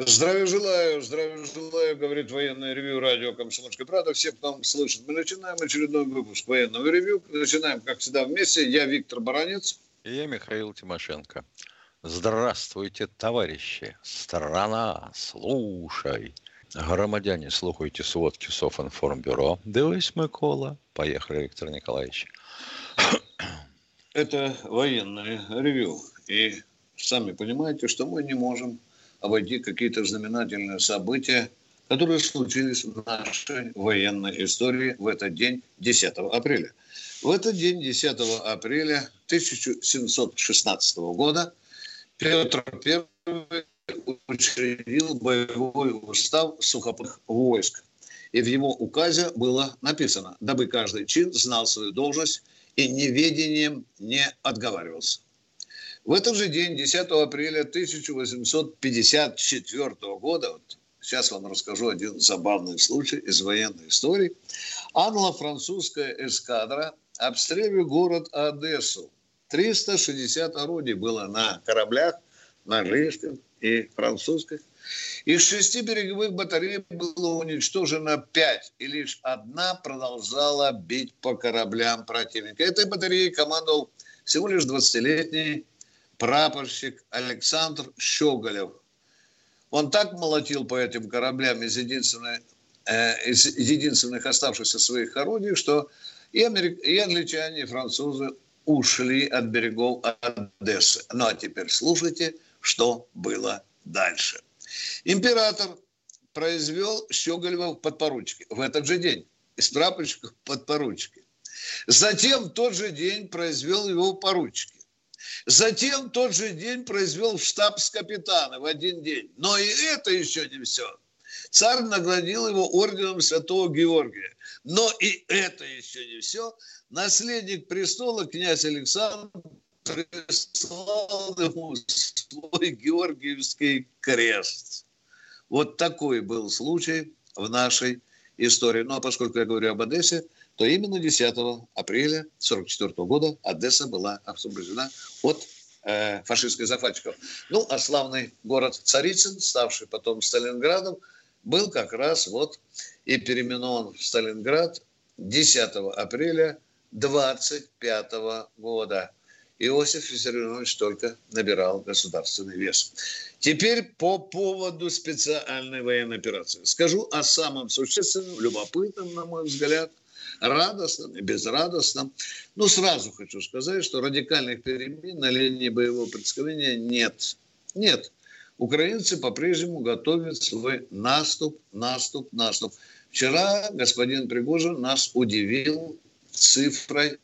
Здравия желаю, здравия желаю, говорит военное ревю радио «Комсомольская правда». Все, кто нам слышит, мы начинаем очередной выпуск военного ревю. Начинаем, как всегда, вместе. Я Виктор Баранец. И я Михаил Тимошенко. Здравствуйте, товарищи! Страна, слушай! Громадяне, слухайте сводки Софинформбюро. Дивись, Микола. Поехали, Виктор Николаевич. Это военное ревю. И сами понимаете, что мы не можем обойти какие-то знаменательные события, которые случились в нашей военной истории в этот день, 10 апреля. В этот день, 10 апреля 1716 года, Петр I учредил боевой устав сухопутных войск. И в его указе было написано, дабы каждый чин знал свою должность и неведением не отговаривался. В этот же день, 10 апреля 1854 года, вот сейчас вам расскажу один забавный случай из военной истории, англо-французская эскадра обстреливает город Одессу. 360 орудий было на кораблях, на английском и французских. Из шести береговых батарей было уничтожено пять, и лишь одна продолжала бить по кораблям противника. Этой батареей командовал всего лишь 20-летний прапорщик Александр Щеголев. Он так молотил по этим кораблям из, единственной, э, из единственных оставшихся своих орудий, что и, америк... и англичане, и французы ушли от берегов Одессы. Ну а теперь слушайте, что было дальше. Император произвел Щеголева в подпоручике в этот же день. Из прапорщика в подпоручике. Затем в тот же день произвел его в поручике. Затем тот же день произвел штабс-капитана в один день. Но и это еще не все. Царь наградил его орденом Святого Георгия. Но и это еще не все. Наследник престола, князь Александр, прислал ему свой Георгиевский крест. Вот такой был случай в нашей истории. Ну, а поскольку я говорю об Одессе, то именно 10 апреля 1944 года Одесса была освобождена от э, фашистских захватчиков. Ну, а славный город Царицын, ставший потом Сталинградом, был как раз вот и переименован в Сталинград 10 апреля 25 года. Иосиф Виссарионович только набирал государственный вес. Теперь по поводу специальной военной операции. Скажу о самом существенном, любопытном, на мой взгляд – радостным и безрадостным. Но сразу хочу сказать, что радикальных перемен на линии боевого представления нет. Нет. Украинцы по-прежнему готовят свой наступ, наступ, наступ. Вчера господин Пригожин нас удивил цифрой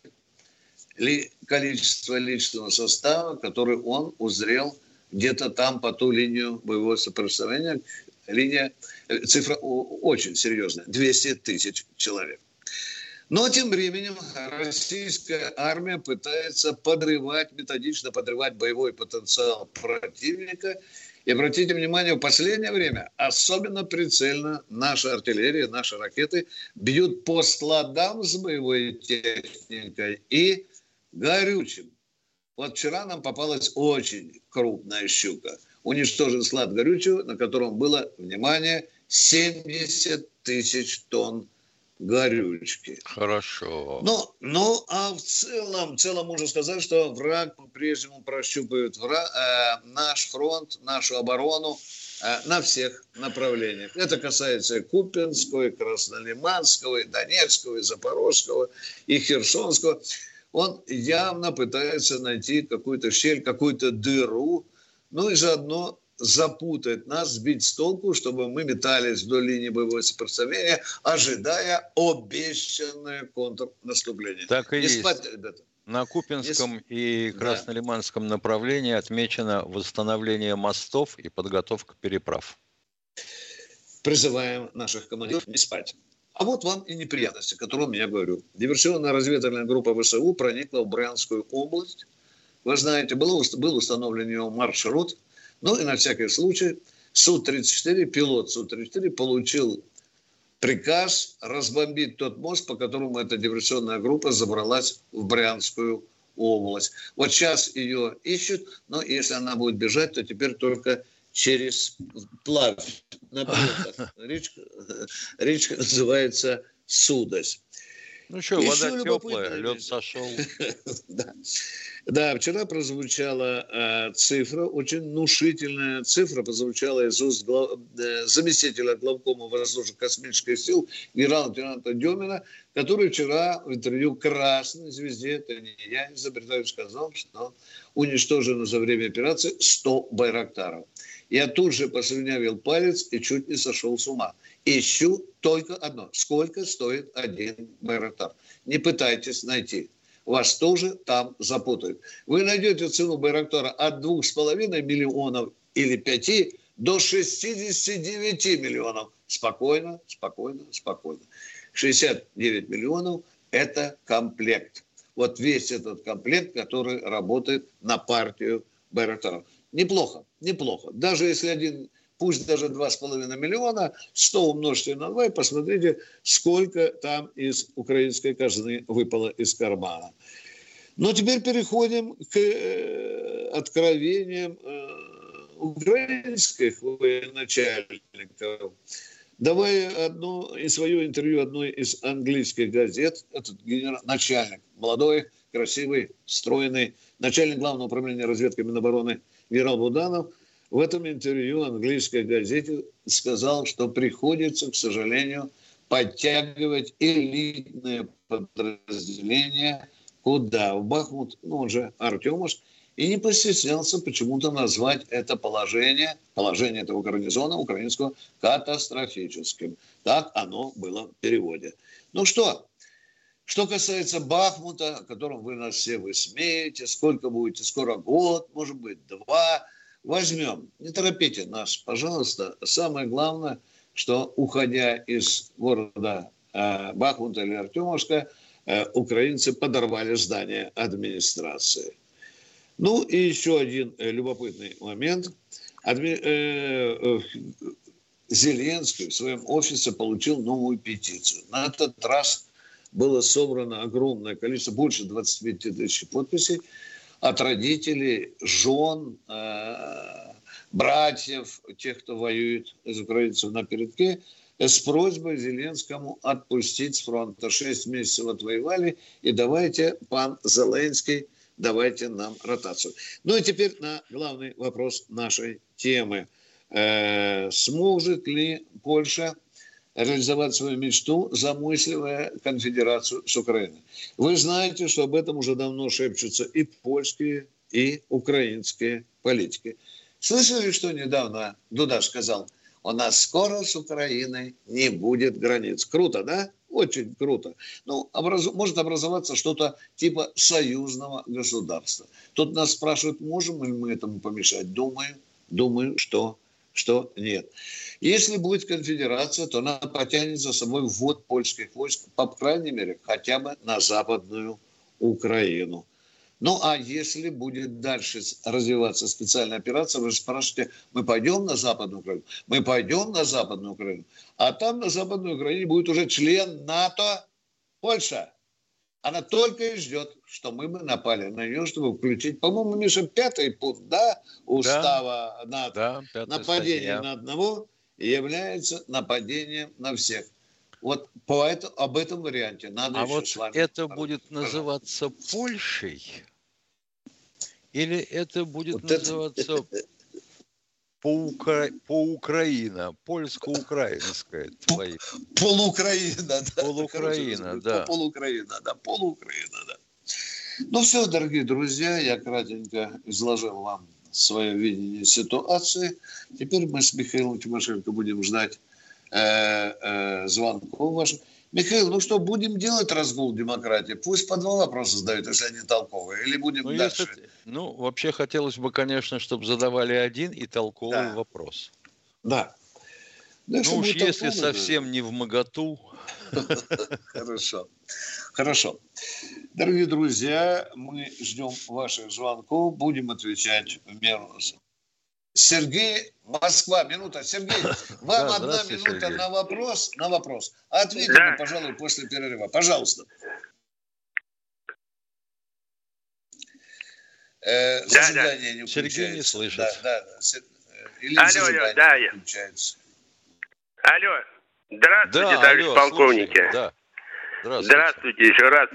ли, количества личного состава, который он узрел где-то там по ту линию боевого сопротивления. Линия, э, цифра очень серьезная, 200 тысяч человек. Но тем временем российская армия пытается подрывать, методично подрывать боевой потенциал противника. И обратите внимание, в последнее время особенно прицельно наша артиллерия, наши ракеты бьют по складам с боевой техникой и горючим. Вот вчера нам попалась очень крупная щука. Уничтожен склад горючего, на котором было, внимание, 70 тысяч тонн горючки. Хорошо. Ну, ну, а в целом, в целом можно сказать, что враг по-прежнему прощупывает враг, э, наш фронт, нашу оборону э, на всех направлениях. Это касается и Купинского, и Краснолиманского, и Донецкого, и Запорожского, и Херсонского. Он явно пытается найти какую-то щель, какую-то дыру, ну и заодно запутать нас, сбить с толку, чтобы мы метались вдоль линии боевого сопротивления, ожидая обещанное контрнаступление. Так и Не есть. Спать, ребята. На Купинском Если... и Краснолиманском да. направлении отмечено восстановление мостов и подготовка переправ. призываем наших командиров не спать. А вот вам и неприятности, о котором я говорю. Диверсионная разведывательная группа ВСУ проникла в Брянскую область. Вы знаете, был, был установлен ее маршрут. Ну и на всякий случай Су-34, пилот Су-34 получил приказ разбомбить тот мост, по которому эта диверсионная группа забралась в Брянскую область. Вот сейчас ее ищут, но если она будет бежать, то теперь только через плавь. Речка, речка называется Судось. Ну что, вода теплая, лед сошел. да. Да, вчера прозвучала э, цифра, очень внушительная цифра, прозвучала из уст глав, э, заместителя главкома воздушно-космических сил генерала-лейтенанта Демина, который вчера в интервью «Красной звезде», это не я изобретаю, сказал, что уничтожено за время операции 100 байрактаров. Я тут же послюнявил палец и чуть не сошел с ума. Ищу только одно. Сколько стоит один байрактар? Не пытайтесь найти вас тоже там запутают. Вы найдете цену Байрактора от 2,5 миллионов или 5 до 69 миллионов. Спокойно, спокойно, спокойно. 69 миллионов – это комплект. Вот весь этот комплект, который работает на партию Байрактаров. Неплохо, неплохо. Даже если один пусть даже 2,5 миллиона, 100 умножьте на 2 и посмотрите, сколько там из украинской казны выпало из кармана. Но теперь переходим к э, откровениям э, украинских военачальников. Давай одно и свое интервью одной из английских газет, этот генерал, начальник, молодой, красивый, стройный, начальник главного управления разведки Минобороны генерал Буданов – в этом интервью английской газете сказал, что приходится, к сожалению, подтягивать элитные подразделения куда? В Бахмут, ну, он же Артемовск, и не постеснялся почему-то назвать это положение, положение этого гарнизона украинского, катастрофическим. Так оно было в переводе. Ну что, что касается Бахмута, о котором вы нас все высмеете, сколько будете, скоро год, может быть, два, возьмем. Не торопите нас, пожалуйста. Самое главное, что уходя из города э, Бахмута или Артемовска, э, украинцы подорвали здание администрации. Ну и еще один э, любопытный момент. Адми... Э, э, Зеленский в своем офисе получил новую петицию. На этот раз было собрано огромное количество, больше 25 тысяч подписей от родителей, жен, э, братьев, тех, кто воюет из украинцев на передке, с просьбой Зеленскому отпустить с фронта. Шесть месяцев отвоевали, и давайте, пан Зеленский, давайте нам ротацию. Ну и теперь на главный вопрос нашей темы. Э, сможет ли Польша реализовать свою мечту, замысливая конфедерацию с Украиной. Вы знаете, что об этом уже давно шепчутся и польские, и украинские политики. Слышали, что недавно Дуда сказал, у нас скоро с Украиной не будет границ. Круто, да? Очень круто. Ну, образ... может образоваться что-то типа союзного государства. Тут нас спрашивают, можем ли мы этому помешать. Думаю, думаю, что, что нет. Если будет конфедерация, то она потянет за собой ввод польских войск, по крайней мере, хотя бы на западную Украину. Ну, а если будет дальше развиваться специальная операция, вы спрашиваете, мы пойдем на Западную Украину? Мы пойдем на Западную Украину. А там на Западной Украине будет уже член НАТО Польша. Она только и ждет, что мы бы напали на нее, чтобы включить, по-моему, Миша, пятый пункт, да, устава да, НАТО. Да, Нападение статья. на одного является нападением на всех. Вот по это, об этом варианте надо а еще вот это будет называться Польшей? Или это будет вот называться это... по-укра... по-украина, польско-украинская твои? Полукраина, да. Полукраина, да. Полукраина, да, полукраина, да. Ну все, дорогие друзья, я кратенько изложил вам свое видение ситуации. Теперь мы с Михаилом Тимошенко будем ждать э, э, звонков ваших. Михаил, ну что, будем делать разгул демократии? Пусть по два вопроса задают, если они толковые. Или будем ну, дальше? Если, ну, вообще хотелось бы, конечно, чтобы задавали один и толковый да. вопрос. Да. Да, ну уж если совсем не в моготу. Хорошо. Хорошо. Дорогие друзья, мы ждем ваших звонков, будем отвечать в меру. Сергей, Москва, минута. Сергей, вам да, одна минута Сергей. на вопрос, на вопрос. Ответьте, да. пожалуй, после перерыва. Пожалуйста. Э, да, да. не Сергей не слышит. Да, да, да. Или алло, алло, да, я. Алло, здравствуйте, да, товарищ алло, полковники. да. Здравствуйте. здравствуйте еще раз.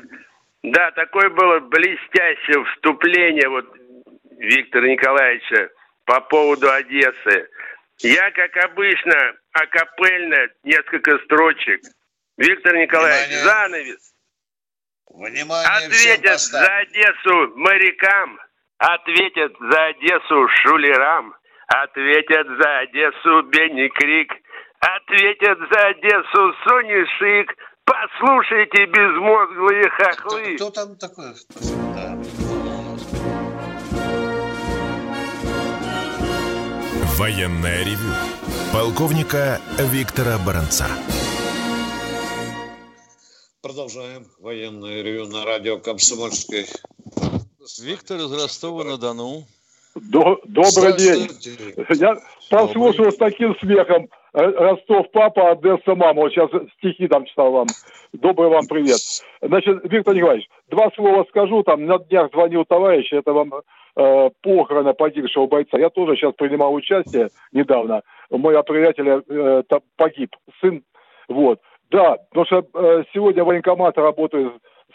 Да, такое было блестящее вступление вот Виктора Николаевича по поводу Одессы. Я, как обычно, акапельно, несколько строчек. Виктор Николаевич, Внимание. занавес. Внимание Ответят за Одессу морякам, ответят за Одессу шулерам, ответят за Одессу Бенни Крик, ответят за Одессу Сони Шик, Послушайте, безмозглые хохлы. Кто, кто там такой? Да. Военная ревю. Полковника Виктора Баранца. Продолжаем военное ревю на радио Комсомольской. Виктор из Ростова-на-Дону. Добрый день. Я прослушал с таким смехом Э, Ростов папа, Одесса мама. Вот сейчас стихи там читал вам. Добрый вам привет. Значит, Виктор Николаевич, два слова скажу. Там на днях звонил товарищ, это вам э, похорона погибшего бойца. Я тоже сейчас принимал участие недавно. Мой приятеля э, погиб, сын. Вот. Да, потому что э, сегодня военкоматы работают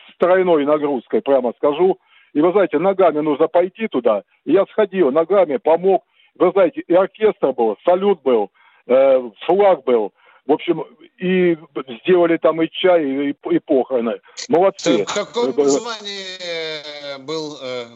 с тройной нагрузкой, прямо скажу. И вы знаете, ногами нужно пойти туда. И я сходил, ногами помог. Вы знаете, и оркестр был, салют был – э, флаг был. В общем, и сделали там и чай, и, и похороны. Молодцы. В каком звании был э,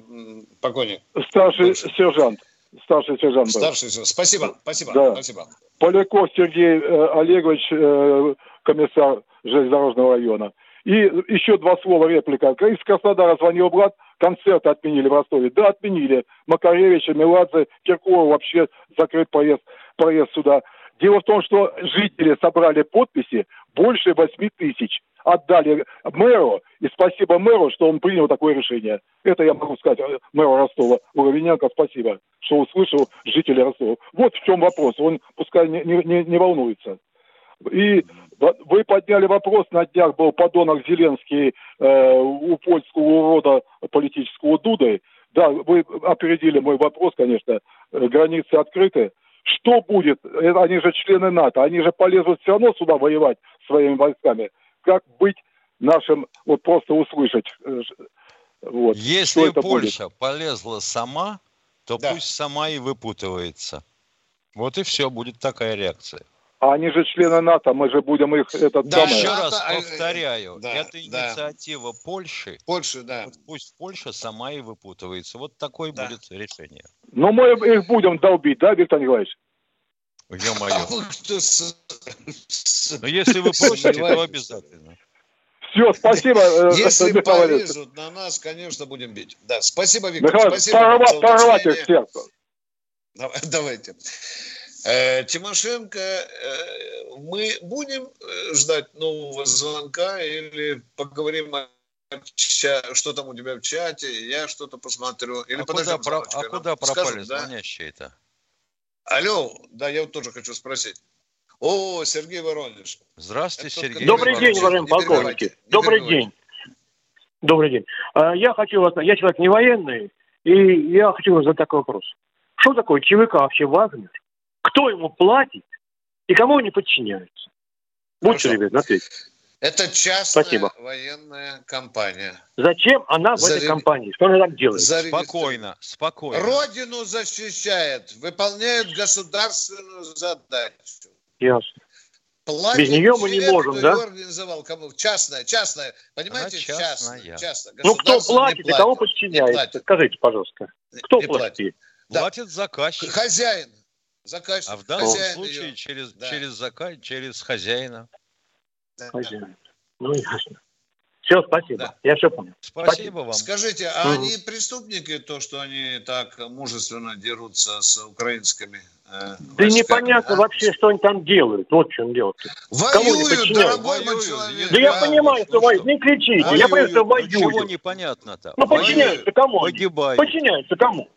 покойник? Старший Бывший. сержант. Старший сержант был. Старший сержант. Спасибо, спасибо, да. спасибо. Поляков Сергей э, Олегович, э, комиссар железнодорожного района. И еще два слова реплика. Из Краснодара звонил брат, концерт отменили в Ростове. Да, отменили. Макаревича, Меладзе, Киркова вообще закрыт проезд, проезд сюда. Дело в том, что жители собрали подписи больше 8 тысяч. Отдали мэру, и спасибо мэру, что он принял такое решение. Это я могу сказать мэру Ростова. Уровененко, спасибо, что услышал жителей Ростова. Вот в чем вопрос. Он пускай не, не, не волнуется. И вы подняли вопрос, на днях был подонок Зеленский э, у польского урода политического Дуды. Да, вы опередили мой вопрос, конечно. Границы открыты. Что будет? Они же члены НАТО, они же полезут все равно сюда воевать своими войсками. Как быть нашим, вот просто услышать. Э, вот, Если Польша будет? полезла сама, то да. пусть сама и выпутывается. Вот и все, будет такая реакция. А они же члены НАТО, мы же будем их этот да, самый... Еще раз э, повторяю, да, это инициатива да. Польши. Польши, да. Вот пусть Польша сама и выпутывается. Вот такое да. будет решение. Но мы их будем долбить, да, Виктор Николаевич? Ё-моё. Но если вы просите, то обязательно. Все, спасибо. Э, если полезут на нас, конечно, будем бить. Да, спасибо, Виктор. Михаил, спасибо. Порвать их всех. Давайте. Э, Тимошенко, э, мы будем э, ждать нового звонка или поговорим о что там у тебя в чате, я что-то посмотрю. Или а куда, про, а куда пропали звонящие-то? Алло, да, я вот тоже хочу спросить. О, Сергей Воронеж. Здравствуйте, Это Сергей. Добрый Воронеж. день, уважаемые полковники. Добрый день. Добрый день. А, я хочу вас, я человек не военный, и я хочу вас задать такой вопрос. Что такое ЧВК вообще Вагнер? Кто ему платит и кому они подчиняются. Будьте любезны, ответьте. Это частная Спасибо. военная компания. Зачем она в Зарeg... этой компании? Что она так делает? Зарегистр... Спокойно, спокойно. Родину защищает, выполняет государственную задачу. Ясно. Платит Без нее мы не можем, да? организовал кому? Частная, частная. Понимаете, она частная. частная. частная. Ну кто платит и кого подчиняется? Скажите, пожалуйста. Кто не платит? Платит, да. платит заказчик. Хозяин. Заказчик. А в данном случае ее. через, да. через, заказ, через хозяина. Хозяин. Ну, ясно. Все, спасибо. Да. Я все понял. Спасибо, спасибо вам. Скажите, а угу. они преступники, то, что они так мужественно дерутся с украинскими э, Да непонятно а? вообще, что они там делают. Вот в чем дело. Воюют, дорогой мой человек. Да я понимаю, что воюют. Не кричите. Воюют. Я понимаю, что воюют. Чего непонятно-то? Ну, подчиняются кому? Погибают. Подчиняются кому?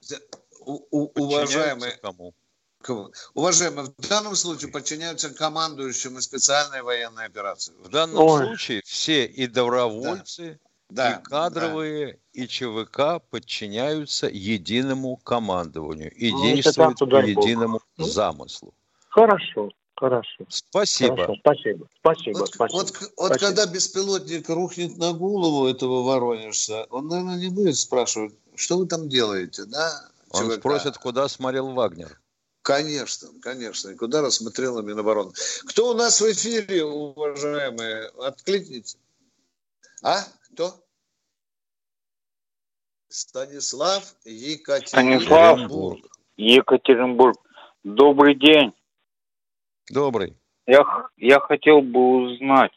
У, у, уважаемые, кому? Уважаемые, в данном случае подчиняются командующему специальной военной операции. В данном Ой. случае все и добровольцы, да. и кадровые, да. и ЧВК подчиняются единому командованию и ну, действуют по единому Бог. замыслу. Хорошо. Хорошо. Спасибо. Хорошо, спасибо. Спасибо. Вот, спасибо. Вот, вот спасибо. когда беспилотник рухнет на голову этого воронежца, он, наверное, не будет спрашивать, что вы там делаете, да? Он ЧВК? спросит, куда смотрел Вагнер. Конечно, конечно. И куда рассмотрела Минобороны. Кто у нас в эфире, уважаемые? Откликните. А? Кто? Станислав Екатеринбург. Станислав Екатеринбург. Добрый день. Добрый. Я, я хотел бы узнать,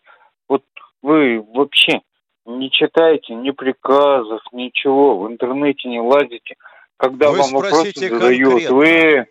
вот вы вообще не читаете ни приказов, ничего, в интернете не лазите, когда вы вам вопросы задают, вы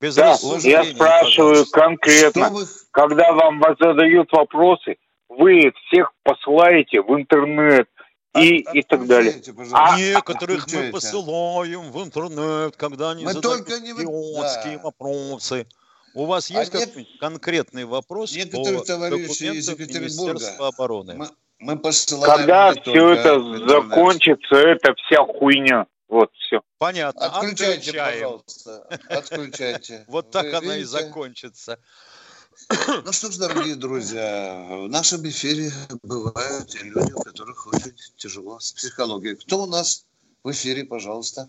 без да, я спрашиваю пожалуйста. конкретно, вы... когда вам задают вопросы, вы всех посылаете в интернет и, От, и так далее. А некоторых мы посылаем в интернет, когда они мы задают только не... идиотские да. вопросы. У вас а есть а нет... конкретный вопрос Некоторых по товарищей из Екатеринбурга обороны? Мы, мы посылаем Когда все это закончится, это вся хуйня. Вот, все. Понятно. Отключайте, Отключаем. пожалуйста. Отключайте. Вот так она и закончится. Ну что ж, дорогие друзья, в нашем эфире бывают люди, у которых очень тяжело с психологией. Кто у нас в эфире, пожалуйста?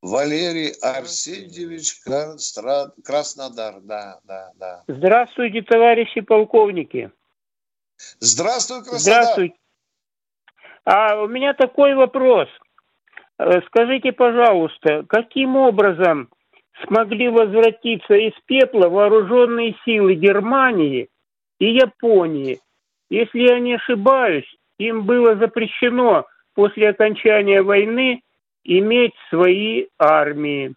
Валерий Арсеньевич Краснодар. Да, да, да. Здравствуйте, товарищи полковники. Здравствуй, Краснодар. Здравствуйте. А у меня такой вопрос. Э, скажите, пожалуйста, каким образом смогли возвратиться из пепла вооруженные силы Германии и Японии? Если я не ошибаюсь, им было запрещено после окончания войны иметь свои армии.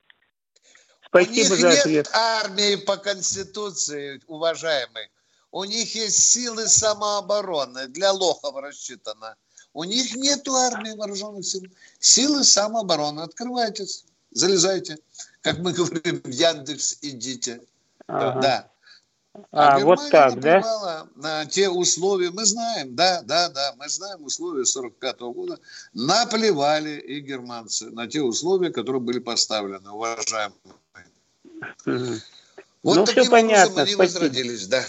Спасибо У них за ответ. нет армии по Конституции, уважаемый. У них есть силы самообороны, для лохов рассчитано. У них нет армии вооруженных сил. Силы самообороны. Открывайтесь, залезайте. Как мы говорим, в Яндекс идите. Ага. Да. А, а вот так, да? на те условия, мы знаем, да, да, да, мы знаем условия 45 -го года, наплевали и германцы на те условия, которые были поставлены, уважаемые. Угу. Вот ну, все понятно, они спасибо. возродились, да.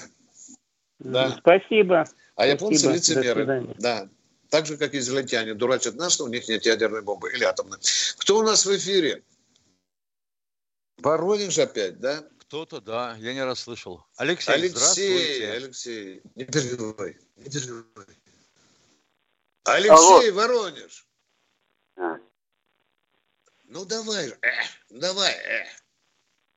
да. Спасибо. А японцы лицемеры, да. Так же, как израильтяне дурачат нас, что у них нет ядерной бомбы или атомной. Кто у нас в эфире? Воронеж опять, да? Кто-то, да, я не раз слышал. Алексей, Алексей, здравствуйте. Алексей, не переживай, не переживай. Алексей, Алло. Воронеж. А. Ну давай, э, давай, э.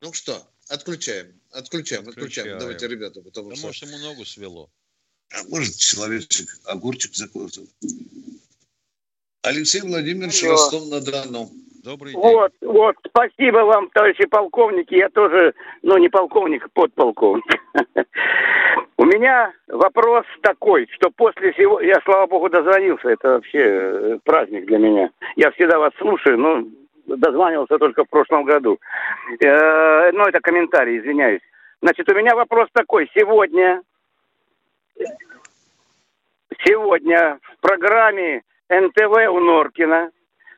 Ну что, отключаем, отключаем, отключаем. отключаем. Давайте, ребята, потому да что... Может, ему ногу свело. А может, человечек, огурчик закрылся. Алексей Владимирович Ростов-на-Дону. Добрый день. Вот, вот, спасибо вам, товарищи полковники. Я тоже, ну, не полковник, а подполковник. У меня вопрос такой, что после всего... Я, слава богу, дозвонился. Это вообще э, праздник для меня. Я всегда вас слушаю, но дозванивался только в прошлом году. Э, ну, это комментарий, извиняюсь. Значит, у меня вопрос такой. Сегодня Сегодня в программе НТВ у Норкина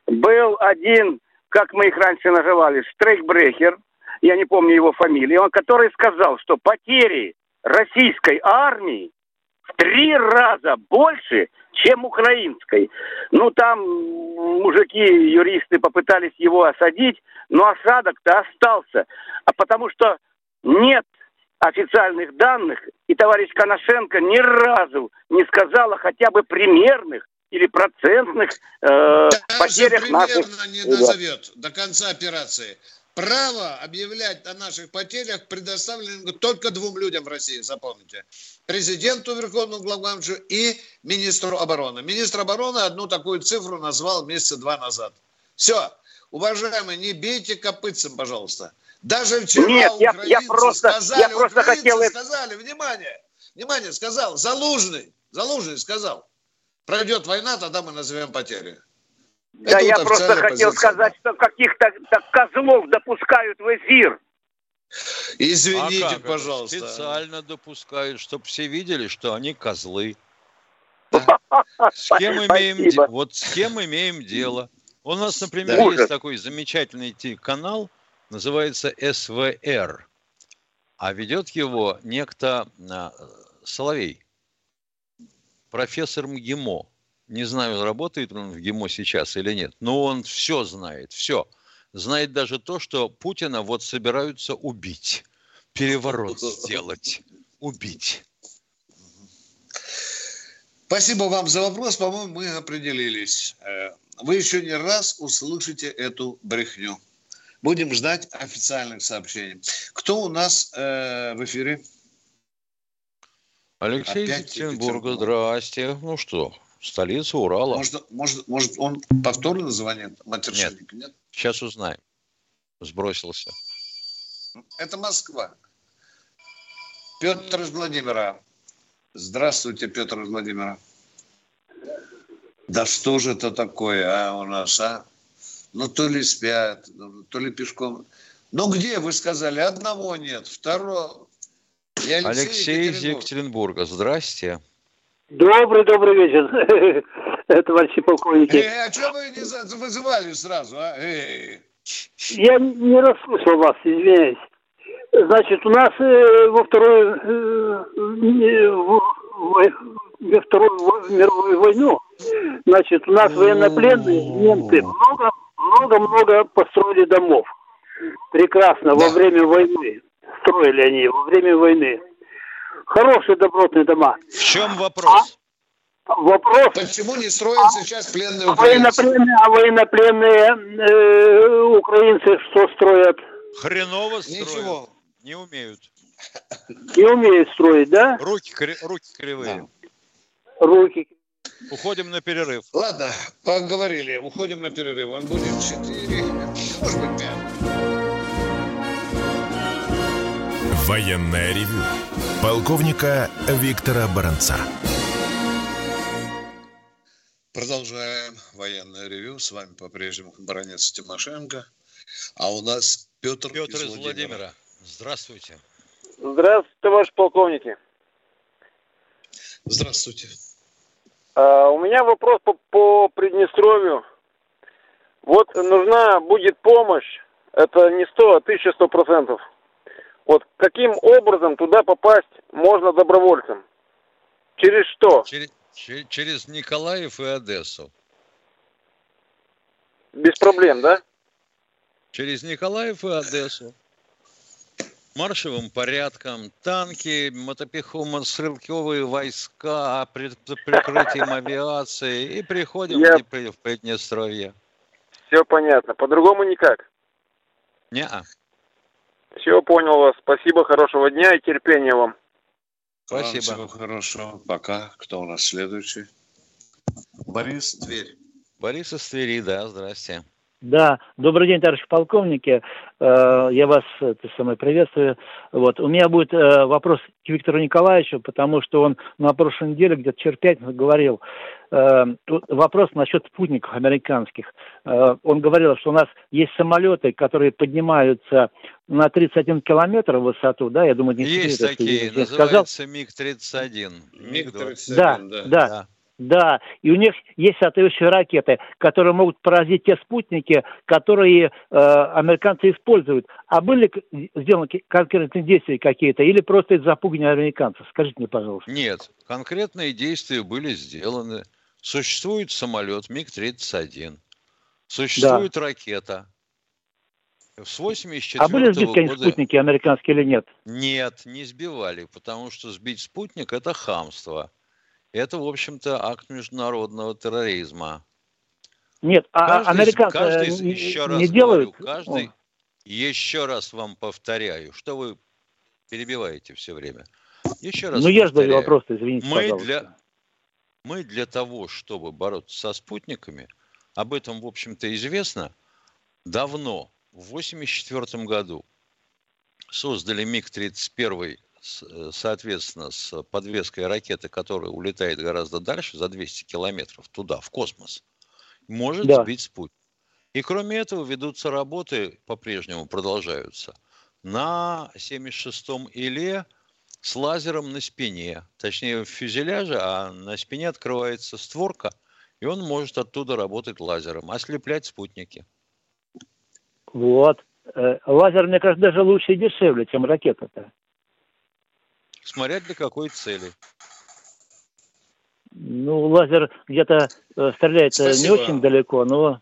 был один, как мы их раньше называли, штрейкбрехер, я не помню его фамилии, он который сказал, что потери российской армии в три раза больше, чем украинской. Ну, там мужики, юристы попытались его осадить, но осадок-то остался. А потому что нет официальных данных, и товарищ Коношенко ни разу не сказала хотя бы примерных или процентных э, потерях наших... не назовет до конца операции. право объявлять о наших потерях предоставлено только двум людям в России, запомните. Президенту Верховному главному и министру обороны. Министр обороны одну такую цифру назвал месяца два назад. Все. Уважаемые, не бейте копытцем, пожалуйста. Даже вчера Нет, я, я просто, сказали, я просто хотел... сказали, внимание, внимание, сказал, Залужный, Залужный сказал, пройдет война, тогда мы назовем потери. Да, Это я вот просто хотел позиция. сказать, что каких-то козлов допускают в эфир. Извините, а как пожалуйста. Специально допускают, чтобы все видели, что они козлы. С кем имеем, вот с кем имеем дело? У нас, например, есть такой замечательный канал, называется СВР, а ведет его некто а, Соловей, профессор МГИМО. Не знаю, работает он в ГИМО сейчас или нет, но он все знает, все. Знает даже то, что Путина вот собираются убить, переворот сделать, убить. Спасибо вам за вопрос. По-моему, мы определились. Э, вы еще не раз услышите эту брехню. Будем ждать официальных сообщений. Кто у нас э, в эфире? Алексей Екатеринбурга, здрасте. Ну что, столица Урала. Может, может, может он повторно звонит, нет? нет? Сейчас узнаем. Сбросился. Это Москва. Петр из Владимира. Здравствуйте, Петр из Владимира. Да что же это такое, а, у нас, а? Ну, то ли спят, то ли пешком. Ну, где, вы сказали, одного нет, второго. Алексей, Алексей из Екатеринбурга, здрасте. Добрый, добрый вечер, товарищи полковники. Э, а что вы не вызывали сразу, а? Эй. Я не расслышал вас, извиняюсь. Значит, у нас э, во второй э, в, во Вторую мировую войну, значит, у нас военнопленные немцы много, много-много построили домов. Прекрасно, во время войны. Строили они во время войны. Хорошие добротные дома. В чем вопрос? А, вопрос... Почему не строят сейчас пленные украинцы? Военнопленные, а военнопленные э, украинцы что строят? Хреново строят. Ничего. Не умеют. Не умеют строить, да? Руки, руки кривые. Да. Руки. Уходим на перерыв. Ладно, поговорили. Уходим на перерыв. Он будет 4, может быть 5. Военная ревю. Полковника Виктора Баранца. Продолжаем военное ревю. С вами по-прежнему баронец Тимошенко. А у нас Петр, Петр из, из Владимира. Владимира. Здравствуйте. Здравствуйте, товарищ полковники. Здравствуйте. А, у меня вопрос по, по Приднестровью. Вот нужна будет помощь, это не 100, а 1100 процентов. Вот каким образом туда попасть можно добровольцем? Через что? Через, через Николаев и Одессу. Без проблем, да? Через Николаев и Одессу маршевым порядком, танки, мотопехово-стрелковые войска, при прикрытием авиации и приходим Я... в Приднестровье. Все понятно. По-другому никак? Не-а. Все, понял вас. Спасибо, хорошего дня и терпения вам. Спасибо. Всего хорошего. Пока. Кто у нас следующий? Борис Тверь. Борис из Твери, да, здрасте. Да, добрый день, товарищи полковники. Э, я вас это самое приветствую. Вот. У меня будет э, вопрос к Виктору Николаевичу, потому что он на прошлой неделе, где-то через пять говорил, э, вопрос насчет спутников американских. Он говорил, что у нас есть самолеты, которые поднимаются на 31 километр в высоту, да, я думаю, не Есть такие, называется МиГ-31. МиГ-31, да, да. да. Да, и у них есть соответствующие ракеты, которые могут поразить те спутники, которые э, американцы используют. А были сделаны конкретные действия какие-то или просто это запугивание американцев? Скажите мне, пожалуйста. Нет, конкретные действия были сделаны. Существует самолет МиГ-31, существует да. ракета. С 84 а были сбиты года... спутники американские или нет? Нет, не сбивали, потому что сбить спутник – это хамство. Это, в общем-то, акт международного терроризма. Нет, а каждый, американцы каждый, еще раз не делают? Говорю, каждый, Еще раз вам повторяю, что вы перебиваете все время. Еще раз Ну, я жду вопрос, извините, мы пожалуйста. Для, мы для того, чтобы бороться со спутниками, об этом, в общем-то, известно давно, в 1984 году создали МиГ-31, э, соответственно, с подвеской ракеты, которая улетает гораздо дальше, за 200 километров туда, в космос, может да. сбить спутник. И кроме этого ведутся работы, по-прежнему продолжаются, на 76-м Иле с лазером на спине, точнее в фюзеляже, а на спине открывается створка, и он может оттуда работать лазером, ослеплять спутники. Вот. Э, лазер, мне кажется, даже лучше и дешевле, чем ракета-то. Смотря для какой цели. Ну, лазер где-то э, стреляет э, Спасибо. не очень далеко, но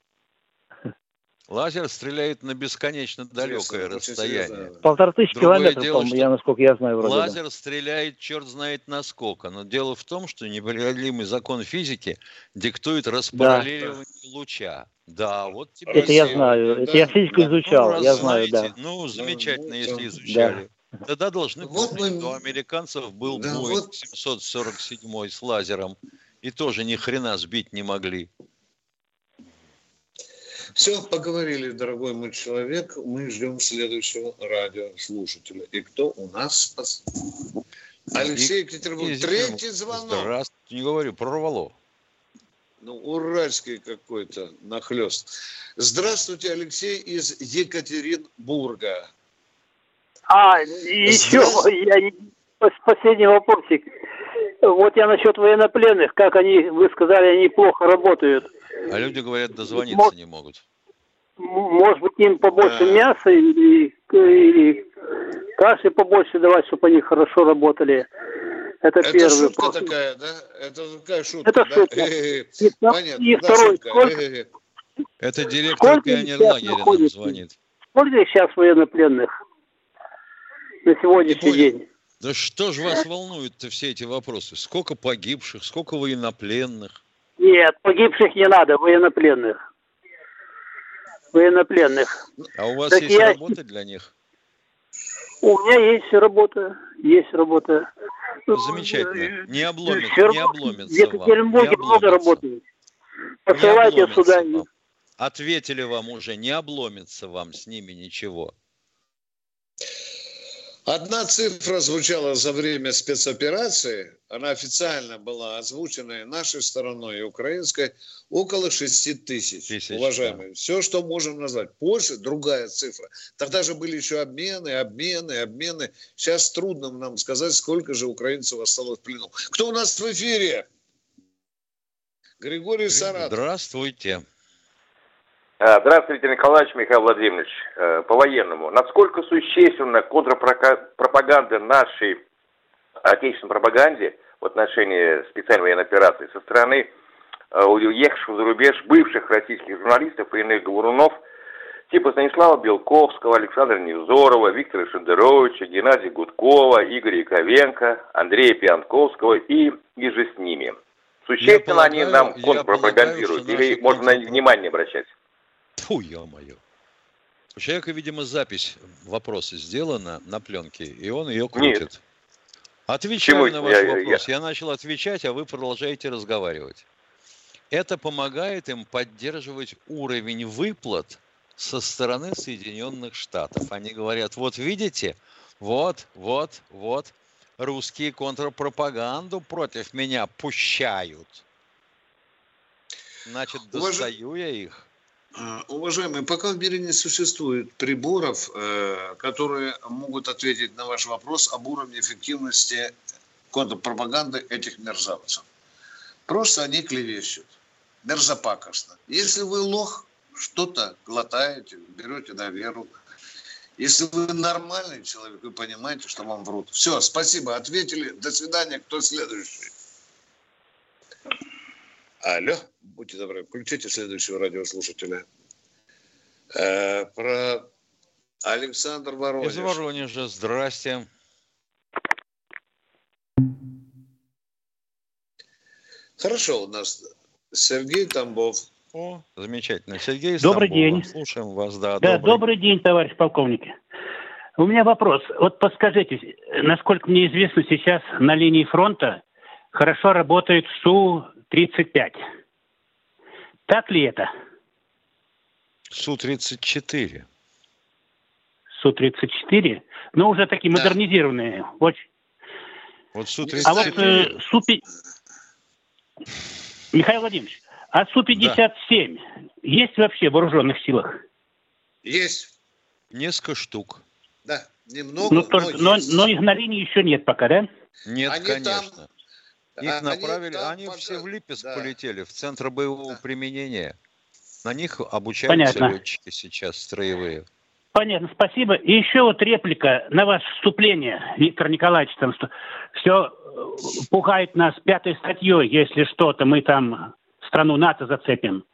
Лазер стреляет на бесконечно далекое серьезно, расстояние. Полторы тысячи километров, дело, я, насколько я знаю, вроде Лазер да. стреляет черт знает насколько. Но дело в том, что непреодолимый закон физики диктует распараллеливание да. луча. Да, вот тебе Это я знаю. Да, это я физику да. изучал, ну, я знаю, да. Ну, замечательно, да, если изучали. Да. Тогда должны вот помнить, мы... что у американцев был да, Boeing вот... 747 с лазером. И тоже ни хрена сбить не могли. Все, поговорили, дорогой мой человек. Мы ждем следующего радиослушателя. И кто у нас? Алексей Екатеринбург. Третий звонок. Здравствуйте. Не говорю, прорвало. Ну, уральский какой-то нахлест. Здравствуйте, Алексей из Екатеринбурга. А, еще я, последний вопросик. Вот я насчет военнопленных, как они, вы сказали, они плохо работают. А люди говорят, дозвониться Может, не могут. Может быть, им побольше а... мяса или, или каши побольше давать, чтобы они хорошо работали. Это, это первый шутка вопрос. такая, да? Это такая шутка, Это да? шутка. И, Понятно, и да, второй, шутка. Сколько, это директор пионерлагеря нам звонит. Сколько сейчас военнопленных на сегодняшний день? Да что же вас волнуют-то все эти вопросы? Сколько погибших, сколько военнопленных? Нет, погибших не надо, военнопленных. Военнопленных. А у вас так есть я... работа для них? У меня есть работа, есть работа. Замечательно. Не обломится, Фер... не обломится В Екатеринбурге много работает. Посылайте сюда. Вам. Ответили вам уже, не обломится вам с ними ничего. Одна цифра звучала за время спецоперации, она официально была озвучена и нашей стороной, и украинской, около 6 тысяч, тысяч уважаемые. Да. Все, что можем назвать. Польша – другая цифра. Тогда же были еще обмены, обмены, обмены. Сейчас трудно нам сказать, сколько же украинцев осталось в плену. Кто у нас в эфире? Григорий Саратов. Здравствуйте. А, здравствуйте, Николаевич Михаил Владимирович. Э, по-военному. Насколько существенна контрпропаганда нашей отечественной пропаганде в отношении специальной военной операции со стороны э, уехавших за рубеж бывших российских журналистов и иных говорунов типа Станислава Белковского, Александра Невзорова, Виктора Шендеровича, Геннадия Гудкова, Игоря Яковенко, Андрея Пьянковского и, и же с ними. Существенно полагаю, они нам контрпропагандируют или можно на внимание не обращать? Фу, ё-моё. У человека, видимо, запись вопроса сделана на пленке, и он ее крутит. Нет. Отвечаю Чему? на ваш я, вопрос. Я... я начал отвечать, а вы продолжаете разговаривать. Это помогает им поддерживать уровень выплат со стороны Соединенных Штатов. Они говорят, вот видите, вот, вот, вот, русские контрпропаганду против меня пущают. Значит, достаю Уваж... я их. А, уважаемые, пока в мире не существует приборов, э, которые могут ответить на ваш вопрос об уровне эффективности контрпропаганды этих мерзавцев. Просто они клевещут. Мерзопакостно. Если вы лох, что-то глотаете, берете на веру. Если вы нормальный человек, вы понимаете, что вам врут. Все, спасибо, ответили. До свидания. Кто следующий? Алло, будьте добры, включите следующего радиослушателя. Э, про Александр Воронеж. Из Воронежа, здрасте. Хорошо, у нас Сергей Тамбов. О, замечательно. Сергей Добрый день. Слушаем вас, да. Да, добрый. добрый день, товарищ полковник. У меня вопрос. Вот подскажите, насколько мне известно, сейчас на линии фронта хорошо работает Су-35. Так ли это? Су-34. Су-34? Ну, уже такие да. модернизированные. Очень. Вот Су-34... А вот э, Су... Михаил Владимирович, а Су-57 да. есть вообще в вооруженных силах? Есть. Несколько штук. Да, немного, ну, но, но, но, но их на линии еще нет пока, да? Нет, они конечно. Там, их направили, они, они все в Липецк да. полетели, в центр боевого да. применения. На них обучаются Понятно. летчики сейчас строевые. Понятно, спасибо. И еще вот реплика на ваше вступление, Виктор Николаевич, там что все э, пугает нас пятой статьей, если что-то мы там страну НАТО зацепим.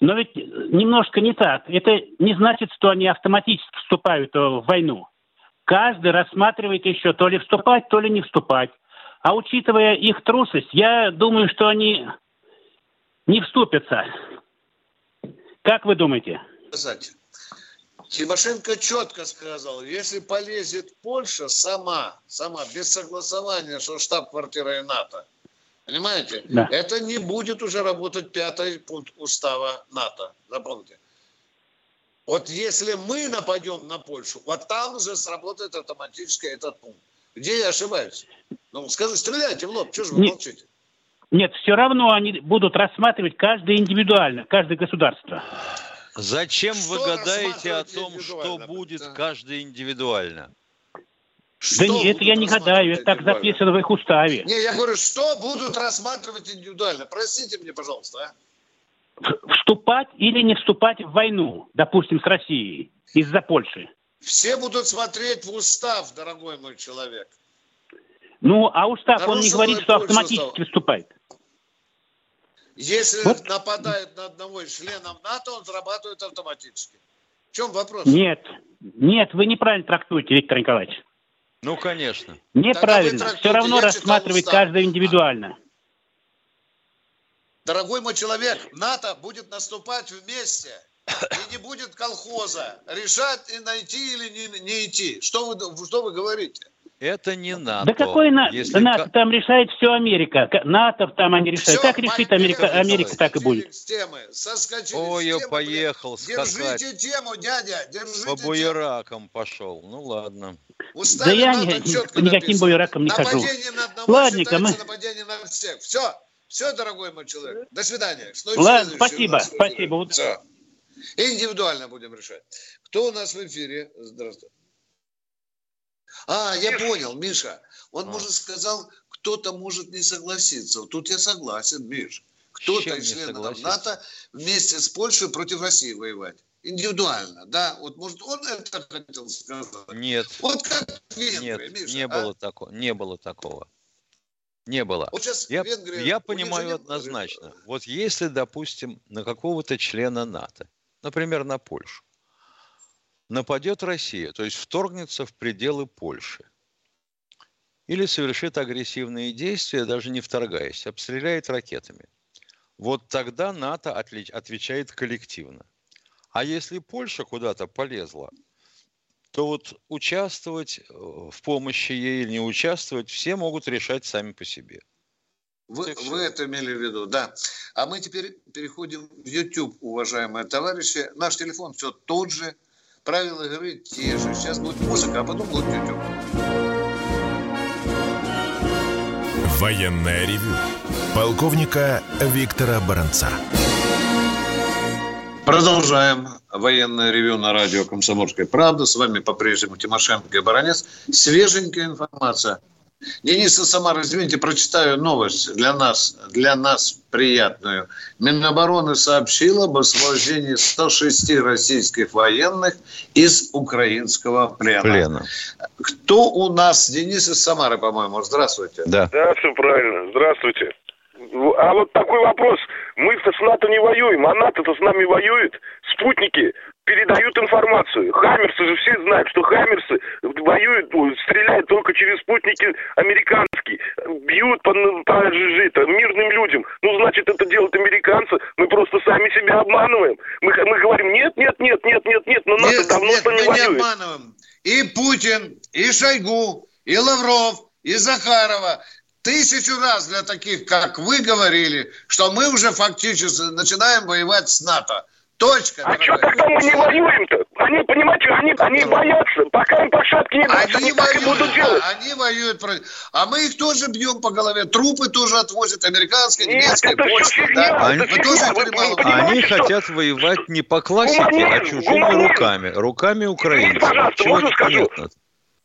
Но ведь немножко не так. Это не значит, что они автоматически вступают в войну. Каждый рассматривает еще то ли вступать, то ли не вступать. А учитывая их трусость, я думаю, что они не вступятся. Как вы думаете? Тимошенко четко сказал, если полезет Польша сама, сама, без согласования, что штаб-квартира НАТО, понимаете, да. это не будет уже работать пятый пункт устава НАТО, запомните. Вот если мы нападем на Польшу, вот там уже сработает автоматически этот пункт. Где я ошибаюсь? Ну, скажи, стреляйте в лоб, что же вы Нет. молчите? Нет, все равно они будут рассматривать каждое индивидуально, каждое государство. Зачем что вы гадаете о том, что будет да. каждый индивидуально? Что да нет, это я не гадаю, это так записано в их уставе. Не, я говорю, что будут рассматривать индивидуально? Простите мне, пожалуйста, а? Вступать или не вступать в войну, допустим, с Россией из-за Польши. Все будут смотреть в устав, дорогой мой человек. Ну, а устав, Нарушивая он не говорит, что автоматически вступает. Если вот. нападает на одного из членов НАТО, он зарабатывает автоматически. В чем вопрос? Нет, нет, вы неправильно трактуете, Виктор Николаевич. Ну, конечно. Неправильно. Все равно рассматривать каждый индивидуально. Дорогой мой человек, НАТО будет наступать вместе. И не будет колхоза. Решать и найти или не, не идти. Что вы, что вы говорите? Это не НАТО. Да какой НАТО? Если... НАТО там решает все Америка. НАТО там они решают. Все, как решит Америка, Америка так и будет. Ой, я поехал скакать. Держите тему, дядя, держите По буеракам пошел. Ну ладно. да я не, никаким буераком не хожу. Ладненько, мы... Нападение на всех. Все, все, дорогой мой человек. До свидания. Ладно, спасибо, спасибо. Все. Индивидуально будем решать. Кто у нас в эфире? Здравствуйте. А, я понял, Миша. Он, а. может, сказал, кто-то может не согласиться. Тут я согласен, Миш. Кто-то из членов НАТО вместе с Польшей против России воевать. Индивидуально, да? Вот, может, он это хотел сказать? Нет. Вот как Венгрия, Нет, Миша, не а? было такого. Не было такого. Не было. Вот сейчас я, Венгрия, я понимаю однозначно. Вот если, допустим, на какого-то члена НАТО, например, на Польшу, нападет Россия, то есть вторгнется в пределы Польши, или совершит агрессивные действия, даже не вторгаясь, обстреляет ракетами. Вот тогда НАТО отвечает коллективно. А если Польша куда-то полезла, то вот участвовать э, в помощи ей или не участвовать, все могут решать сами по себе. Вы, вы это имели в виду, да. А мы теперь переходим в YouTube, уважаемые товарищи. Наш телефон все тот же – Правила игры те же. Сейчас будет музыка, а потом будет YouTube. Военная ревю. Полковника Виктора Баранца. Продолжаем военное ревю на радио «Комсомольская правда». С вами по-прежнему Тимошенко и Баранец. Свеженькая информация Денис Самара, извините, прочитаю новость для нас, для нас приятную. Минобороны сообщила об освобождении 106 российских военных из украинского плена. плена. Кто у нас? Денис из Самары, по-моему. Здравствуйте. Да. да, все правильно. Здравствуйте. А вот такой вопрос. Мы с НАТО не воюем, а НАТО-то с нами воюет. Спутники передают информацию. Хаммерсы же все знают, что Хаммерсы воюют, стреляют только через спутники американские, бьют по, по это, мирным людям. Ну, значит, это делают американцы. Мы просто сами себя обманываем. Мы, мы говорим, нет, нет, нет, нет, нет, нет, но НАТО нет, давно нет, мы не воюет. не обманываем. И Путин, и Шойгу, и Лавров, и Захарова тысячу раз для таких, как вы говорили, что мы уже фактически начинаем воевать с НАТО. Точка. А что тогда мы не воюем-то? Они, понимаете, они, они боятся. Пока им по шапке не дать, они, они воюют, так и будут делать. Да, они воюют против... А мы их тоже бьем по голове. Трупы тоже отвозят. Американские, немецкие, польские. Да. Они, мы тоже вы, вы они что? хотят воевать не по классике, а гуманизм, а чужими гуманизм. руками. Руками украинцев. Пожалуйста, Чего можно скажу?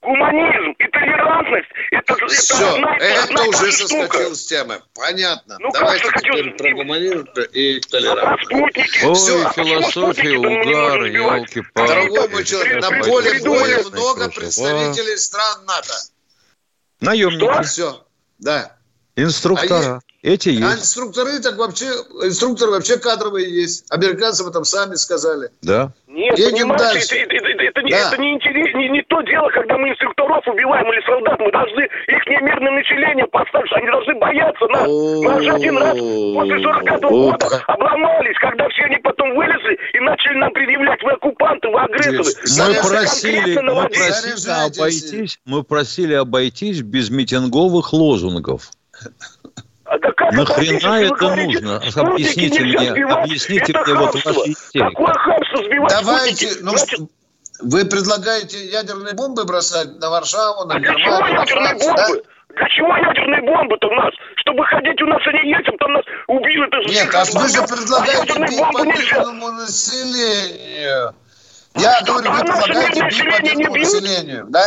Гуманизм и толерантность это, это Все, одна, это одна уже соскочил с темы. Понятно. Ну, Давайте теперь про гуманизм и толерантность. Ой, Все. философия, угар, елки-палки. Дорогой мой человек, на поле боя много представителей стран НАТО. Наемники. Все, да. Инструктора. Эти есть. А инструкторы так вообще, инструкторы вообще кадровые есть. Американцы об этом сами сказали. Да. Нет, Едем дальше. Это, это, это, это, да. это не, интерес, не, не то дело, когда мы инструкторов убиваем или солдат. Мы должны их мирное население поставить. Они должны бояться нас. Мы уже один раз после 45 -го года обломались, когда все они потом вылезли и начали нам предъявлять, вы оккупанты, вы агрессоры. Мы просили, мы просили обойтись, мы просили обойтись без митинговых лозунгов. А Нахрена это нужно? Объясните мне, объясните мне вот ваши истерики. Давайте, ну, вы предлагаете ядерные бомбы бросать на Варшаву, на а Германию, на Францию, да? Для чего ядерные бомбы-то у нас? Чтобы ходить у нас они есть, там нас убили. Это Нет, а вы же предлагаете бить по мирному населению. Я а говорю, вы предлагаете бить по мирному населению, да?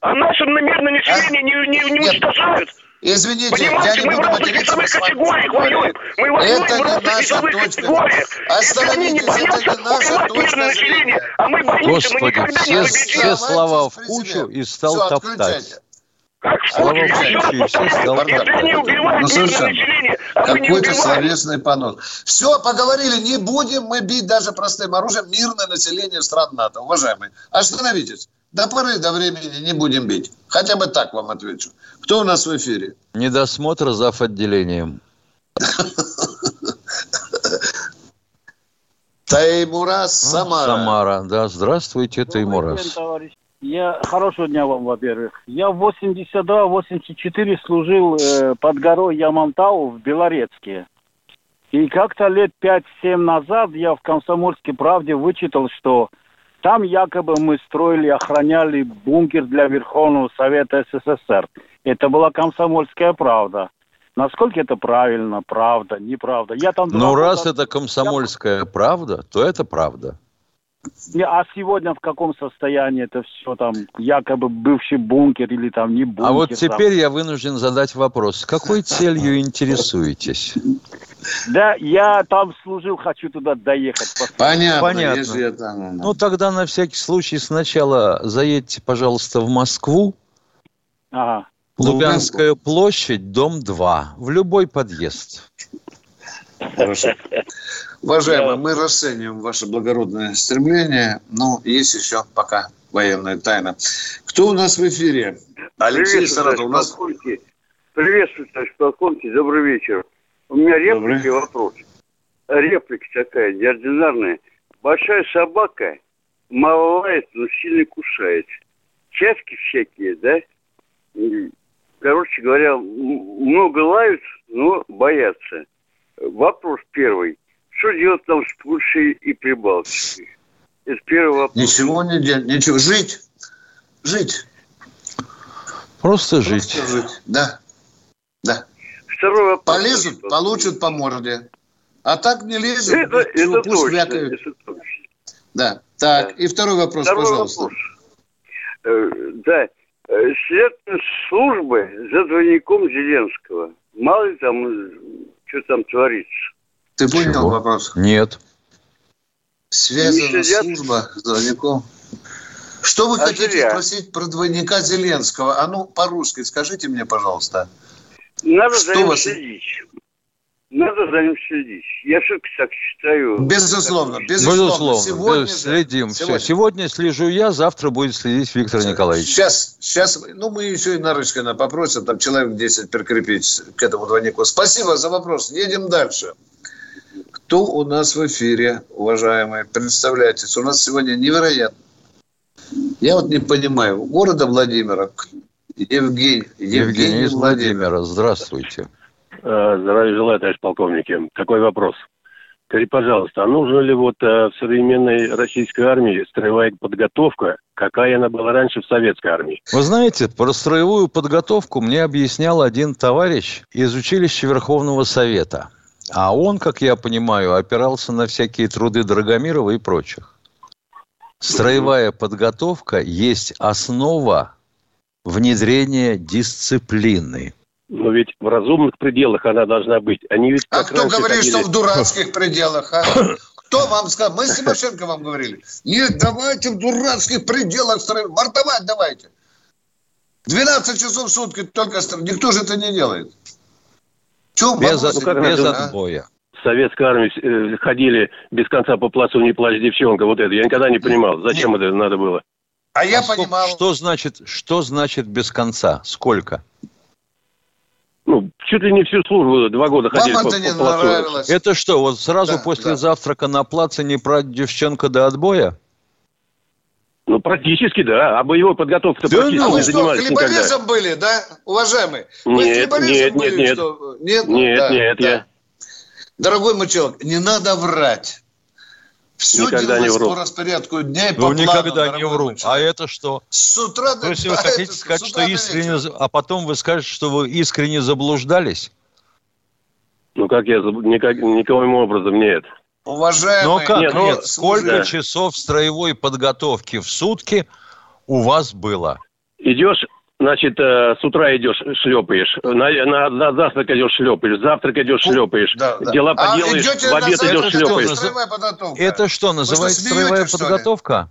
А наше мирное население а? не, не, не уничтожают. Извините, Понимаете, я не буду материться с вами. Воюем. Мы воюем это не наша точка. Остановитесь, это не наша точка зрения. А мы боимся, Господи, мы все, все слова в кучу и стал все, топтать. Как слова в кучу и все стал топтать. Ну, совершенно. Какой-то словесный понос. Все, поговорили, не будем мы бить даже простым оружием мирное население стран НАТО. Уважаемые, остановитесь. До поры до времени не будем бить. Хотя бы так вам отвечу. Кто у нас в эфире? Недосмотр зав. отделением. Таймурас Самара. Самара, да. Здравствуйте, Таймурас. Я хорошего дня вам, во-первых. Я в 82-84 служил э, под горой Ямантау в Белорецке. И как-то лет 5-7 назад я в «Комсомольской правде» вычитал, что там якобы мы строили, охраняли бункер для Верховного Совета СССР. Это была комсомольская правда. Насколько это правильно, правда, неправда? Я там ну, раз это комсомольская я... правда, то это правда. А сегодня в каком состоянии это все там, якобы бывший бункер или там не бункер? А вот теперь там. я вынужден задать вопрос. С какой целью интересуетесь? Да, я там служил, хочу туда доехать. Понятно. Понятно. Если это... Ну, тогда на всякий случай сначала заедьте, пожалуйста, в Москву. Ага. Лубянская площадь, дом 2. В любой подъезд. Хорошо. Уважаемые, мы расцениваем ваше благородное стремление, но есть еще пока военная тайна. Кто у нас в эфире? Алексей Саратов. У нас... Приветствую, товарищ полковник. Добрый вечер. У меня реплика и вопрос. Реплика такая, неординарная. Большая собака мало лает, но сильно кусает. Часки всякие, да? Короче говоря, много лают, но боятся. Вопрос первый. Что делать там с Польшей и Прибалтикой? Это первый вопрос. Ничего не делать, ничего. Жить. Жить. Просто, Просто жить. жить. Да. Да. Вопрос. Полезут, получат по морде. А так не лезут, это, это пусть точно, это точно. Да. Так, да. и второй вопрос, второй пожалуйста. Вопрос. Э, да. Э, следственные службы за двойником Зеленского. Мало ли там, что там творится. Ты понял Чего? вопрос? Нет. Связана служба с двойником. Что вы а хотите зря. спросить про двойника Зеленского? А ну, по-русски скажите мне, пожалуйста. Надо Что за ним вас... следить. надо за ним следить. Я все-таки так считаю. Безусловно, безусловно. безусловно. Сегодня следим. Сегодня. Все. Сегодня слежу я, завтра будет следить Виктор Николаевич. Сейчас, сейчас, ну мы еще и Нарышкина попросим, там человек 10 прикрепить к этому двойнику. Спасибо за вопрос. Едем дальше. Кто у нас в эфире, уважаемые? Представляйтесь, у нас сегодня невероятно. Я вот не понимаю, города Владимира Евгений, Евгений, Евгений из Владимира, здравствуйте. Э, здравия желаю, товарищ полковники. Такой вопрос. Скажите, пожалуйста, а нужна ли вот э, в современной российской армии строевая подготовка, какая она была раньше в советской армии? Вы знаете, про строевую подготовку мне объяснял один товарищ из училища Верховного Совета. А он, как я понимаю, опирался на всякие труды Драгомирова и прочих. Строевая подготовка есть основа внедрения дисциплины. Но ведь в разумных пределах она должна быть. Они ведь а кто говорит, ходили... что в дурацких пределах? А? Кто вам сказал? Мы с Тимошенко вам говорили. Нет, давайте в дурацких пределах строим. Мартовать давайте. 12 часов в сутки только Никто же это не делает. Чем без, от, ну, без отбоя. В советской армии э, ходили без конца по плацу «Не плачь, девчонка». Вот это. Я никогда не понимал, зачем Нет. это надо было. А я а понимал. Что значит, что значит без конца? Сколько? ну, чуть ли не всю службу, два года Вам ходили это по, не по нравилось. Это что, вот сразу да, после да. завтрака на плаце не про девчонка до отбоя? Ну, практически, да. А боевой подготовкой да практически ну, не занимались что, хлеборезом были, да, уважаемые? Вы нет, нет, были, нет, что... нет. Нет, да, нет, да. я... Дорогой человек, не надо врать. Все никогда не вру. по распорядку дня и ну, по никогда плану, не вру. А это что? С утра до То есть вы хотите сказать, что искренне... А потом вы скажете, что вы искренне заблуждались? Ну, как я... Никак, никаким образом нет. Уважаемый... Но как нет? Ну, нет сколько да. часов строевой подготовки в сутки у вас было? Идешь Значит, э, с утра идешь, шлепаешь, на, на, на завтрак идешь, шлепаешь, завтрак идешь, шлепаешь, да, да. дела а поделаешь, в обед идешь, шлепаешь. Это что, называется строевая подготовка?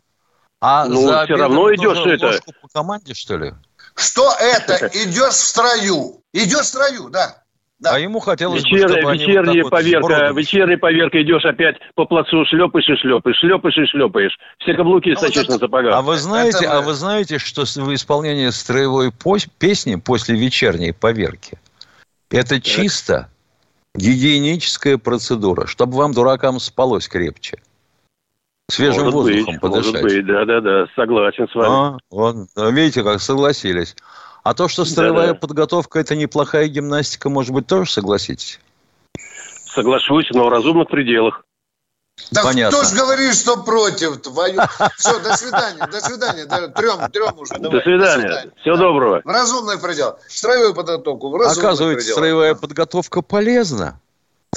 А ну, за все равно идешь это. по команде, что ли? Что это? Идешь в строю. Идешь в строю, да. Да. А ему хотелось Вечер, бы, чтобы вечерняя вот поверка, вечерняя поверка, идешь опять по плацу, шлепаешь и шлепаешь, шлепаешь и шлепаешь. Все каблуки ну, стачешь на сапогах. А вы знаете, это... а вы знаете, что в исполнении строевой песни после вечерней поверки это чисто гигиеническая процедура, чтобы вам, дуракам, спалось крепче. Свежим может воздухом быть, подышать. Может быть, да-да-да, согласен с вами. А, вот, видите, как согласились. А то, что строевая да, да. подготовка – это неплохая гимнастика, может быть, тоже согласитесь? Соглашусь, но в разумных пределах. Да Понятно. кто ж говорит, что против твою... Все, до свидания, до свидания, трем, трем уже. Давай, до, свидания. до свидания. Всего доброго. В разумный предел. Строевую подготовку в разумный Оказывается, предел. строевая подготовка полезна.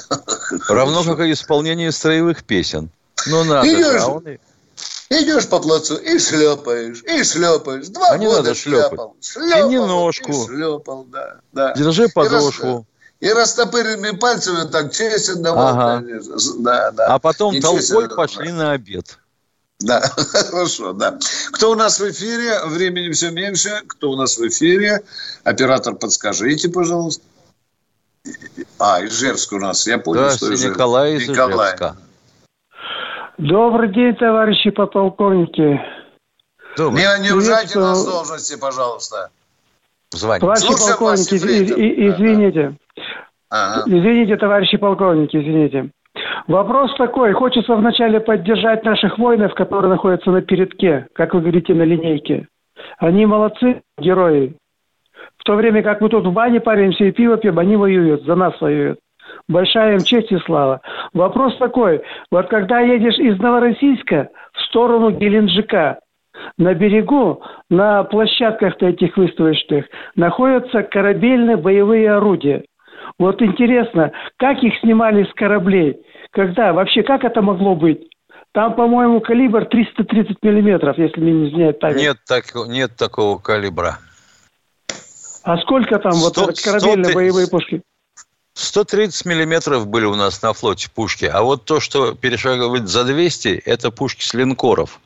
Равно как и исполнение строевых песен. Ну, надо же. Идешь по плацу и шлепаешь, и шлепаешь. Два а не года надо шлепал. Шлепал, Тяни ножку. И шлепал, да, да. Держи подошву. И, рас... и растопыренными пальцами так честен давал, ага. Да, да. А потом толпой пошли на обед. Да, хорошо, да. Кто у нас в эфире? Времени все меньше. Кто у нас в эфире? Оператор, подскажите, пожалуйста. А, Ижевск у нас. Я понял, что Ижевск. Николай из Николай. Ижевска. Добрый день, товарищи подполковники. Добрый. Не, не ужайте нас должности, пожалуйста. Звоните. Товарищи Слушаем полковники, и, и, извините. Ага. Извините, товарищи полковники, извините. Вопрос такой. Хочется вначале поддержать наших воинов, которые находятся на передке, как вы говорите, на линейке. Они молодцы, герои. В то время как мы тут в бане паримся и пиво пьем, они воюют, за нас воюют. Большая им честь и слава. Вопрос такой. Вот когда едешь из Новороссийска в сторону Геленджика, на берегу, на площадках этих выставочных, находятся корабельные боевые орудия. Вот интересно, как их снимали с кораблей? Когда? Вообще, как это могло быть? Там, по-моему, калибр 330 миллиметров, если мне не изменяет память. Нет, так, нет такого калибра. А сколько там 100, вот корабельные 100, боевые пушки? 130 миллиметров были у нас на флоте пушки, а вот то, что перешагивает за 200, это пушки с линкоров.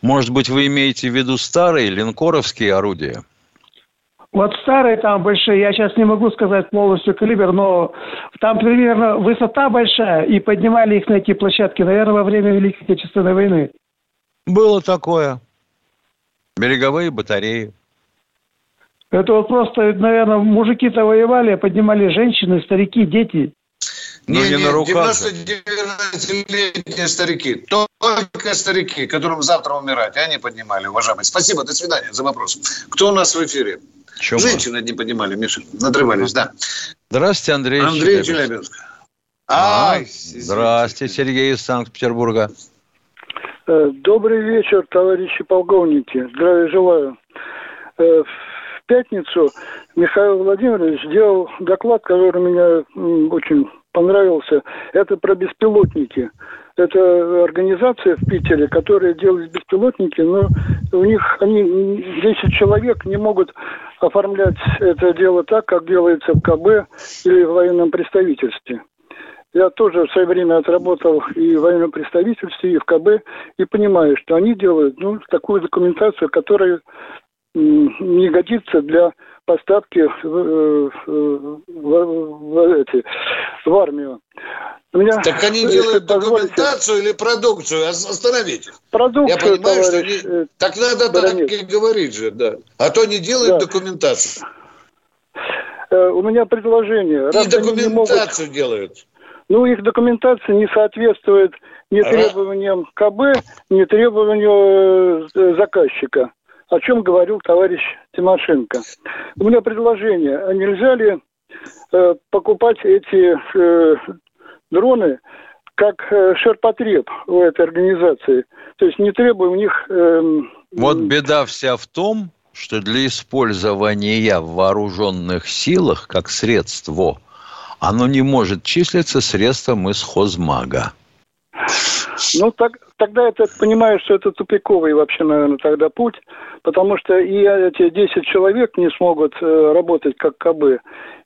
Может быть, вы имеете в виду старые линкоровские орудия? Вот старые там большие, я сейчас не могу сказать полностью калибр, но там примерно высота большая, и поднимали их на эти площадки, наверное, во время Великой Отечественной войны. Было такое. Береговые батареи. Это вот просто, наверное, мужики-то воевали, поднимали женщины, старики, дети. Ну, не, не, на руках. 99-летние старики. Только старики, которым завтра умирать, они поднимали, уважаемые. Спасибо, до свидания за вопрос. Кто у нас в эфире? Чем Женщины не поднимали, Миша, надрывались, да. Здравствуйте, Андрей Андрей Челябинск. А, здравствуйте, Сергей из Санкт-Петербурга. Э, добрый вечер, товарищи полковники. Здравия желаю. Э, в пятницу Михаил Владимирович сделал доклад, который меня очень понравился. Это про беспилотники. Это организация в Питере, которая делает беспилотники, но у них они 10 человек не могут оформлять это дело так, как делается в КБ или в военном представительстве. Я тоже в свое время отработал и в военном представительстве, и в КБ, и понимаю, что они делают ну, такую документацию, которая не годится для поставки в, э, в, в, в, эти, в армию. Меня, так они делают документацию или продукцию? Остановите. Продукцию, Я понимаю, товарищ, что они... Э, так надо Баранец. так и говорить же, да. А то не делают да. документацию. Э, у меня предложение. И документацию могут... делают. Ну, их документация не соответствует ни требованиям КБ, ни требованию заказчика о чем говорил товарищ Тимошенко. У меня предложение, а нельзя ли э, покупать эти э, дроны как э, ширпотреб у этой организации? То есть не требуя у них... Э, вот беда вся в том, что для использования в вооруженных силах как средство, оно не может числиться средством из хозмага. Ну, так, тогда это понимаю, что это тупиковый вообще, наверное, тогда путь, потому что и эти 10 человек не смогут э, работать как КБ,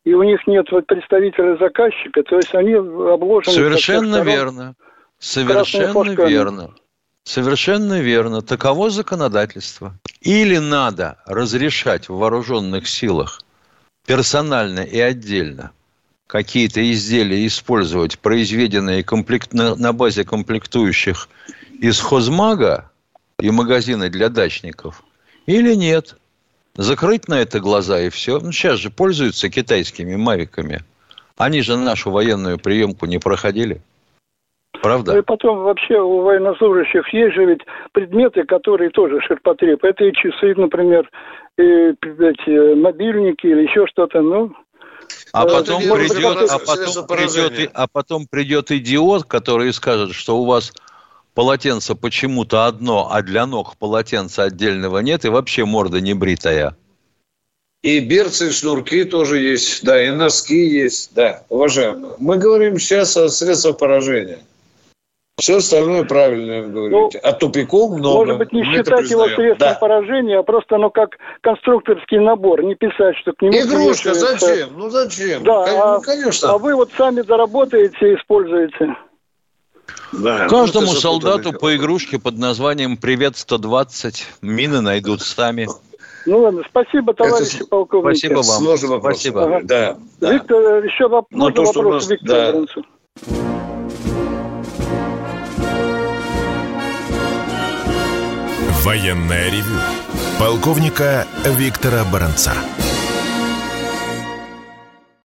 и у них нет вот представителя заказчика, то есть они обложены... Совершенно верно. Совершенно верно. Совершенно верно. Таково законодательство. Или надо разрешать в вооруженных силах персонально и отдельно – какие-то изделия использовать, произведенные комплект... на, на базе комплектующих из хозмага и магазины для дачников, или нет. Закрыть на это глаза и все. Ну, сейчас же пользуются китайскими мавиками. Они же нашу военную приемку не проходили. Правда? Ну и потом вообще у военнослужащих есть же ведь предметы, которые тоже ширпотреб. Это и часы, например, и эти мобильники или еще что-то. Ну, а потом, придет, а, потом придет, а потом придет идиот, который скажет, что у вас полотенце почему-то одно, а для ног полотенца отдельного нет, и вообще морда не бритая. И берцы, и шнурки тоже есть, да, и носки есть, да, уважаемые. Мы говорим сейчас о средствах поражения. Все остальное правильно вы говорите. Ну, а тупиком много. Может быть, не считать его средством да. поражения, а просто, ну, как конструкторский набор. Не писать, что к нему... Игрушка, зачем? Ну, зачем? Да, ну, конечно. А, а вы вот сами заработаете и используете. Да, Каждому ну, солдату по игрушке под названием «Привет-120» мины найдут сами. Ну ладно, спасибо, товарищи Это... полковники. Спасибо вам. Сложный вопрос. Спасибо. Ага. Да, да. Виктор, еще воп... ну, то, вопрос нас... Виктору да. Военное ревю полковника Виктора Баранца.